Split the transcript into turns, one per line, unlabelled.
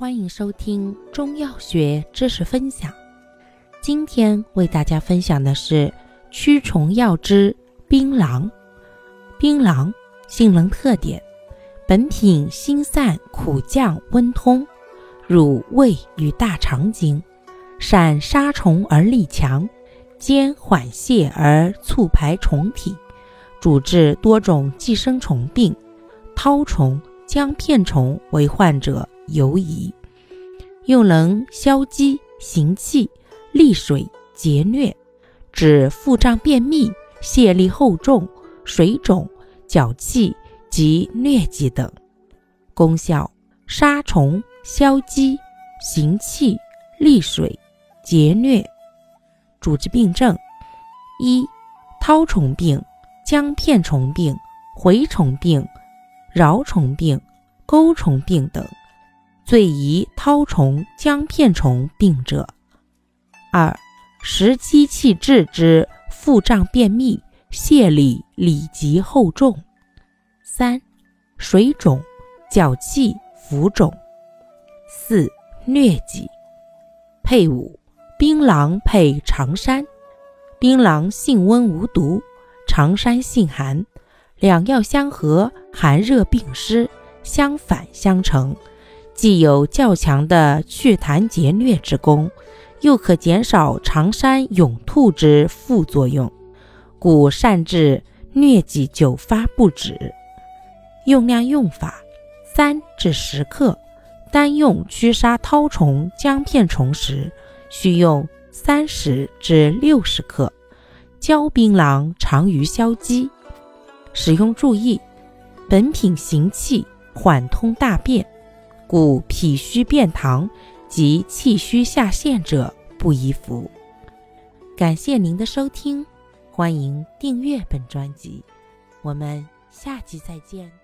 欢迎收听中药学知识分享。今天为大家分享的是驱虫药之槟榔。槟榔性能特点：本品辛散苦降温通，入胃与大肠经，善杀虫而力强，兼缓泻而促排虫体，主治多种寄生虫病，绦虫、姜片虫为患者。尤宜，又能消积、行气、利水、截疟，治腹胀、便秘、泻力厚重、水肿、脚气及疟疾等。功效：杀虫、消积、行气、利水、截疟。主治病症：一、绦虫病、姜片虫病、蛔虫病、蛲虫病、钩虫病等。最宜绦虫、姜片虫病者。二、食积气滞之腹胀、便秘、泻痢、里急厚重。三、水肿、脚气、浮肿。四、疟疾。配伍：槟榔配长山。槟榔性温无毒，长山性寒，两药相合，寒热并施，相反相成。既有较强的祛痰结疟之功，又可减少长山涌吐之副作用，故善治疟疾久发不止。用量用法：三至十克。单用驱杀绦虫、姜片虫时，需用三十至六十克。焦槟榔长于消积。使用注意：本品行气缓通大便。故脾虚便溏及气虚下陷者不宜服。感谢您的收听，欢迎订阅本专辑，我们下期再见。